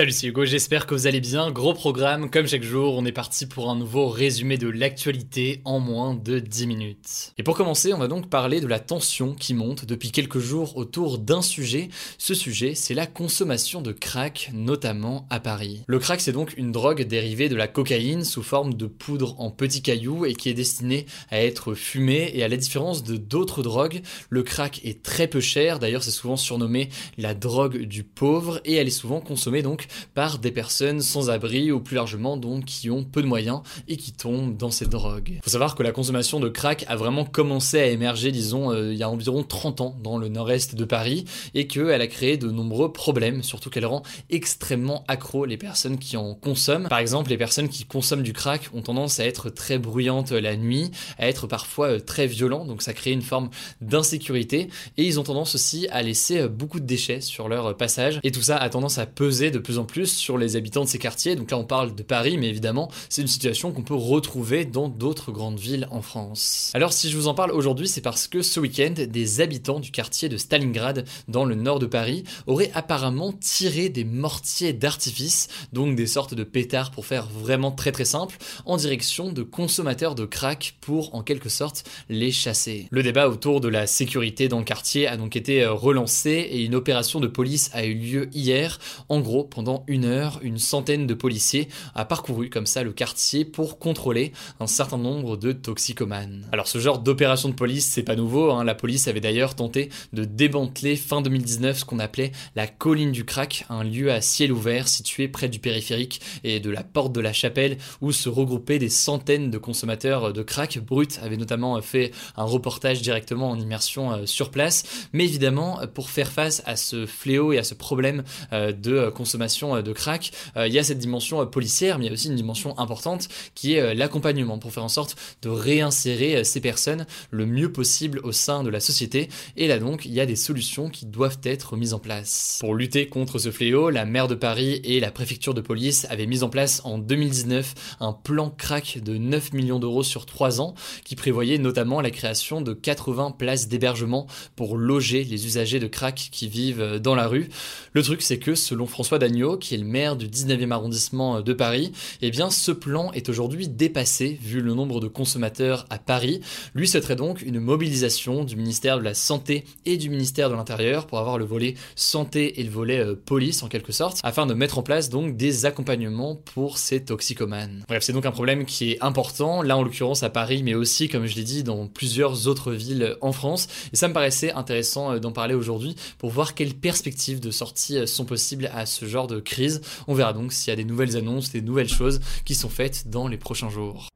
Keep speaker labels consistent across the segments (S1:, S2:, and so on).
S1: Salut, c'est Hugo, j'espère que vous allez bien. Gros programme, comme chaque jour, on est parti pour un nouveau résumé de l'actualité en moins de 10 minutes. Et pour commencer, on va donc parler de la tension qui monte depuis quelques jours autour d'un sujet. Ce sujet, c'est la consommation de crack, notamment à Paris. Le crack, c'est donc une drogue dérivée de la cocaïne sous forme de poudre en petits cailloux et qui est destinée à être fumée. Et à la différence de d'autres drogues, le crack est très peu cher. D'ailleurs, c'est souvent surnommé la drogue du pauvre et elle est souvent consommée donc par des personnes sans abri ou plus largement donc qui ont peu de moyens et qui tombent dans ces drogues. Faut savoir que la consommation de crack a vraiment commencé à émerger disons euh, il y a environ 30 ans dans le nord-est de Paris et qu'elle a créé de nombreux problèmes, surtout qu'elle rend extrêmement accro les personnes qui en consomment. Par exemple, les personnes qui consomment du crack ont tendance à être très bruyantes la nuit, à être parfois euh, très violents, donc ça crée une forme d'insécurité et ils ont tendance aussi à laisser euh, beaucoup de déchets sur leur passage et tout ça a tendance à peser de plus en plus sur les habitants de ces quartiers. Donc là, on parle de Paris, mais évidemment, c'est une situation qu'on peut retrouver dans d'autres grandes villes en France. Alors, si je vous en parle aujourd'hui, c'est parce que ce week-end, des habitants du quartier de Stalingrad, dans le nord de Paris, auraient apparemment tiré des mortiers d'artifice, donc des sortes de pétards pour faire vraiment très très simple, en direction de consommateurs de crack pour, en quelque sorte, les chasser. Le débat autour de la sécurité dans le quartier a donc été euh, relancé et une opération de police a eu lieu hier. En gros, pendant une heure, une centaine de policiers a parcouru comme ça le quartier pour contrôler un certain nombre de toxicomanes. Alors ce genre d'opération de police, c'est pas nouveau, hein. la police avait d'ailleurs tenté de démanteler fin 2019 ce qu'on appelait la colline du crack, un lieu à ciel ouvert situé près du périphérique et de la porte de la chapelle où se regroupaient des centaines de consommateurs de crack. Brut avait notamment fait un reportage directement en immersion euh, sur place, mais évidemment pour faire face à ce fléau et à ce problème euh, de consommation euh, de crack, il y a cette dimension policière, mais il y a aussi une dimension importante qui est l'accompagnement pour faire en sorte de réinsérer ces personnes le mieux possible au sein de la société. Et là donc, il y a des solutions qui doivent être mises en place. Pour lutter contre ce fléau, la maire de Paris et la préfecture de police avaient mis en place en 2019 un plan crack de 9 millions d'euros sur 3 ans qui prévoyait notamment la création de 80 places d'hébergement pour loger les usagers de crack qui vivent dans la rue. Le truc c'est que selon François Qui est le maire du 19e arrondissement de Paris, eh bien ce plan est aujourd'hui dépassé vu le nombre de consommateurs à Paris. Lui souhaiterait donc une mobilisation du ministère de la Santé et du ministère de l'Intérieur pour avoir le volet santé et le volet euh, police en quelque sorte, afin de mettre en place donc des accompagnements pour ces toxicomanes. Bref, c'est donc un problème qui est important, là en l'occurrence à Paris, mais aussi comme je l'ai dit dans plusieurs autres villes en France. Et ça me paraissait intéressant euh, d'en parler aujourd'hui pour voir quelles perspectives de sortie euh, sont possibles à ce genre crise. On verra donc s'il y a des nouvelles annonces, des nouvelles choses qui sont faites dans les prochains jours.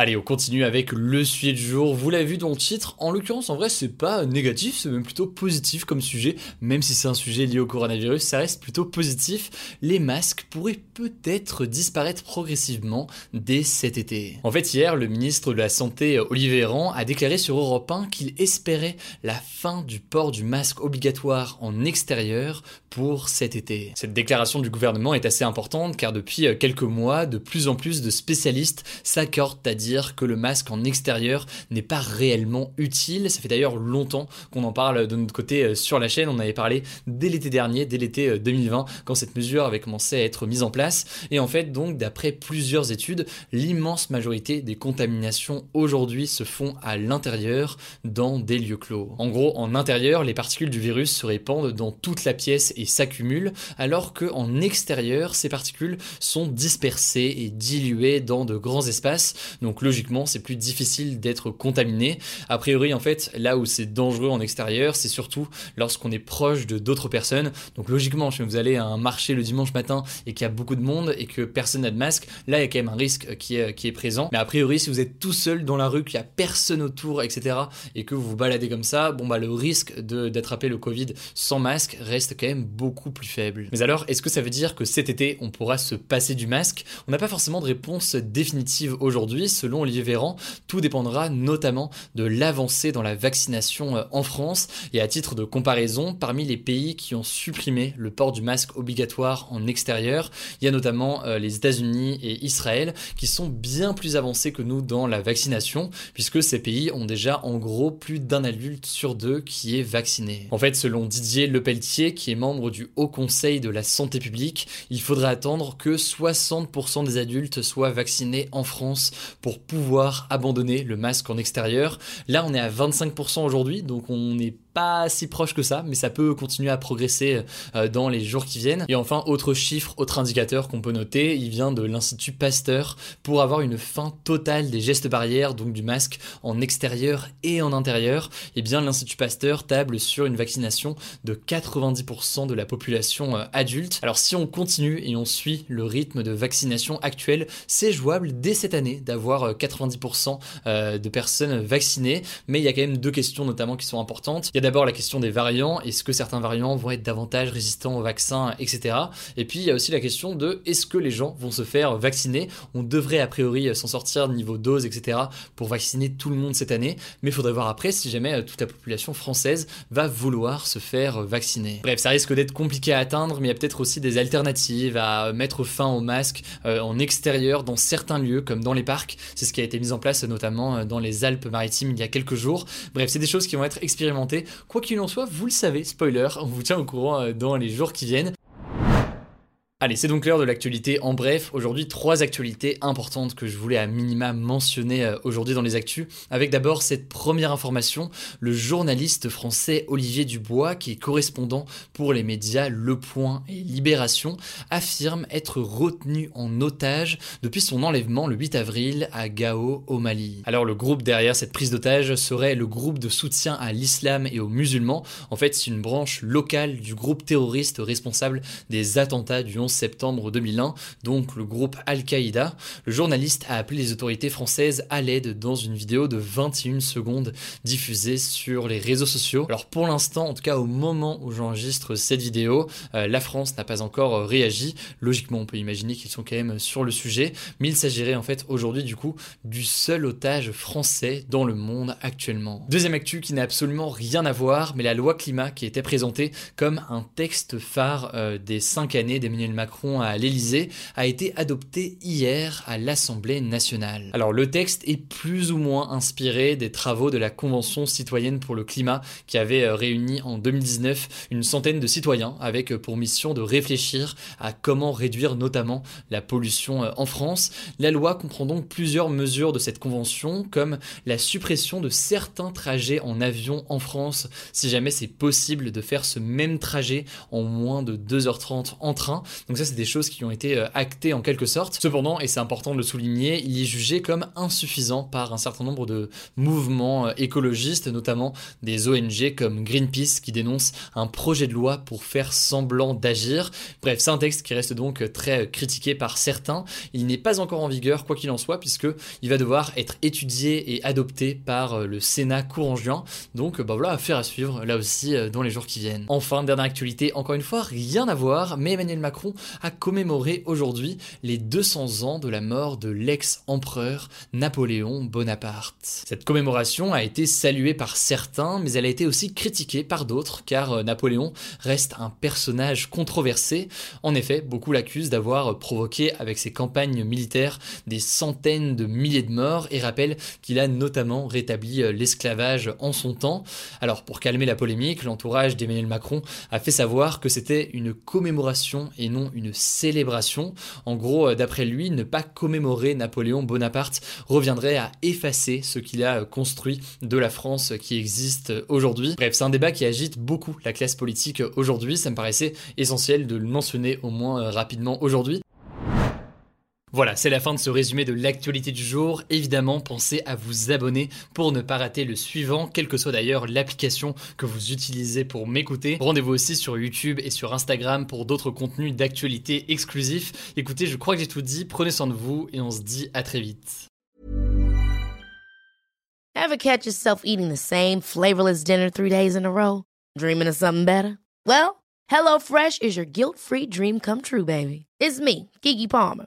S1: Allez, on continue avec le sujet du jour. Vous l'avez vu dans le titre, en l'occurrence, en vrai, c'est pas négatif, c'est même plutôt positif comme sujet. Même si c'est un sujet lié au coronavirus, ça reste plutôt positif. Les masques pourraient peut-être disparaître progressivement dès cet été. En fait, hier, le ministre de la Santé, Olivier Véran, a déclaré sur Europe 1 qu'il espérait la fin du port du masque obligatoire en extérieur pour cet été. Cette déclaration du gouvernement est assez importante car depuis quelques mois, de plus en plus de spécialistes s'accordent à dire que le masque en extérieur n'est pas réellement utile. Ça fait d'ailleurs longtemps qu'on en parle de notre côté euh, sur la chaîne. On avait parlé dès l'été dernier, dès l'été 2020, euh, quand cette mesure avait commencé à être mise en place. Et en fait, donc, d'après plusieurs études, l'immense majorité des contaminations aujourd'hui se font à l'intérieur, dans des lieux clos. En gros, en intérieur, les particules du virus se répandent dans toute la pièce et s'accumulent, alors qu'en extérieur, ces particules sont dispersées et diluées dans de grands espaces. Donc logiquement c'est plus difficile d'être contaminé. A priori en fait là où c'est dangereux en extérieur c'est surtout lorsqu'on est proche de d'autres personnes. Donc logiquement si vous allez à un marché le dimanche matin et qu'il y a beaucoup de monde et que personne n'a de masque, là il y a quand même un risque qui est, présent. Mais a priori si vous êtes tout seul dans la rue, qu'il n'y a personne autour, etc. et que vous vous baladez comme ça, bon bah le risque d'attraper le Covid sans masque reste quand même beaucoup plus faible. Mais alors est-ce que ça veut dire que cet été on pourra se passer du masque? On n'a pas forcément de réponse définitive aujourd'hui. Selon Olivier Véran, tout dépendra notamment de l'avancée dans la vaccination euh, en France. Et à titre de comparaison, parmi les pays qui ont supprimé le port du masque obligatoire en extérieur, il y a notamment euh, les États-Unis et Israël qui sont bien plus avancés que nous dans la vaccination, puisque ces pays ont déjà en gros plus d'un adulte sur deux qui est vacciné. En fait, selon Didier Lepelletier, qui est membre du Haut Conseil de la Santé publique, il faudrait attendre que 60% des adultes soient vaccinés en France pour pouvoir abandonner le masque en extérieur. Là, on est à 25% aujourd'hui, donc on est pas si proche que ça, mais ça peut continuer à progresser euh, dans les jours qui viennent. Et enfin, autre chiffre, autre indicateur qu'on peut noter, il vient de l'Institut Pasteur pour avoir une fin totale des gestes barrières, donc du masque en extérieur et en intérieur. Et eh bien, l'Institut Pasteur table sur une vaccination de 90% de la population euh, adulte. Alors, si on continue et on suit le rythme de vaccination actuel, c'est jouable dès cette année d'avoir 90% euh, de personnes vaccinées. Mais il y a quand même deux questions notamment qui sont importantes d'abord la question des variants, est-ce que certains variants vont être davantage résistants au vaccin, etc. Et puis il y a aussi la question de est-ce que les gens vont se faire vacciner? On devrait a priori s'en sortir niveau dose, etc. pour vacciner tout le monde cette année, mais il faudrait voir après si jamais euh, toute la population française va vouloir se faire vacciner. Bref, ça risque d'être compliqué à atteindre, mais il y a peut-être aussi des alternatives à mettre fin au masque euh, en extérieur dans certains lieux, comme dans les parcs. C'est ce qui a été mis en place notamment euh, dans les Alpes-Maritimes il y a quelques jours. Bref, c'est des choses qui vont être expérimentées Quoi qu'il en soit, vous le savez, spoiler, on vous tient au courant euh, dans les jours qui viennent. Allez, c'est donc l'heure de l'actualité. En bref, aujourd'hui, trois actualités importantes que je voulais à minima mentionner euh, aujourd'hui dans les actus. Avec d'abord cette première information, le journaliste français Olivier Dubois, qui est correspondant pour les médias Le Point et Libération, affirme être retenu en otage depuis son enlèvement le 8 avril à Gao, au Mali. Alors le groupe derrière cette prise d'otage serait le groupe de soutien à l'islam et aux musulmans. En fait, c'est une branche locale du groupe terroriste responsable des attentats du 11 septembre 2001, donc le groupe Al-Qaïda, le journaliste a appelé les autorités françaises à l'aide dans une vidéo de 21 secondes diffusée sur les réseaux sociaux. Alors pour l'instant, en tout cas au moment où j'enregistre cette vidéo, euh, la France n'a pas encore euh, réagi. Logiquement, on peut imaginer qu'ils sont quand même sur le sujet, mais il s'agirait en fait aujourd'hui du coup du seul otage français dans le monde actuellement. Deuxième actu qui n'a absolument rien à voir, mais la loi climat qui était présentée comme un texte phare euh, des cinq années d'Emmanuel Macron à l'Elysée a été adopté hier à l'Assemblée nationale. Alors le texte est plus ou moins inspiré des travaux de la Convention citoyenne pour le climat qui avait euh, réuni en 2019 une centaine de citoyens avec euh, pour mission de réfléchir à comment réduire notamment la pollution euh, en France. La loi comprend donc plusieurs mesures de cette convention comme la suppression de certains trajets en avion en France si jamais c'est possible de faire ce même trajet en moins de 2h30 en train. Donc ça, c'est des choses qui ont été euh, actées en quelque sorte. Cependant, et c'est important de le souligner, il est jugé comme insuffisant par un certain nombre de mouvements euh, écologistes, notamment des ONG comme Greenpeace qui dénoncent un projet de loi pour faire semblant d'agir. Bref, c'est un texte qui reste donc très critiqué par certains. Il n'est pas encore en vigueur, quoi qu'il en soit, puisque il va devoir être étudié et adopté par euh, le Sénat courant juin. Donc, bah voilà, affaire à suivre là aussi dans les jours qui viennent. Enfin, dernière actualité, encore une fois, rien à voir, mais Emmanuel Macron a commémoré aujourd'hui les 200 ans de la mort de l'ex-empereur Napoléon Bonaparte. Cette commémoration a été saluée par certains, mais elle a été aussi critiquée par d'autres, car euh, Napoléon reste un personnage controversé. En effet, beaucoup l'accusent d'avoir provoqué avec ses campagnes militaires des centaines de milliers de morts et rappellent qu'il a notamment rétabli euh, l'esclavage en son temps. Alors pour calmer la polémique, l'entourage d'Emmanuel Macron a fait savoir que c'était une commémoration et non une célébration. En gros, euh, d'après lui, ne pas commémorer Napoléon Bonaparte reviendrait à effacer ce qu'il a euh, construit de la France qui existe aujourd'hui. Bref, c'est un débat qui agite beaucoup la classe politique aujourd'hui. Ça me paraissait essentiel de le mentionner au moins euh, rapidement aujourd'hui. Voilà, c'est la fin de ce résumé de l'actualité du jour. Évidemment, pensez à vous abonner pour ne pas rater le suivant, quelle que soit d'ailleurs l'application que vous utilisez pour m'écouter. Rendez-vous aussi sur YouTube et sur Instagram pour d'autres contenus d'actualité exclusifs. Écoutez, je crois que j'ai tout dit, prenez soin de vous et on se dit à très vite.
S2: Ever catch yourself eating the same flavorless dinner three days in a row? Dreaming of something better? Well, HelloFresh is your guilt-free dream come true, baby. It's me, Kiki Palmer.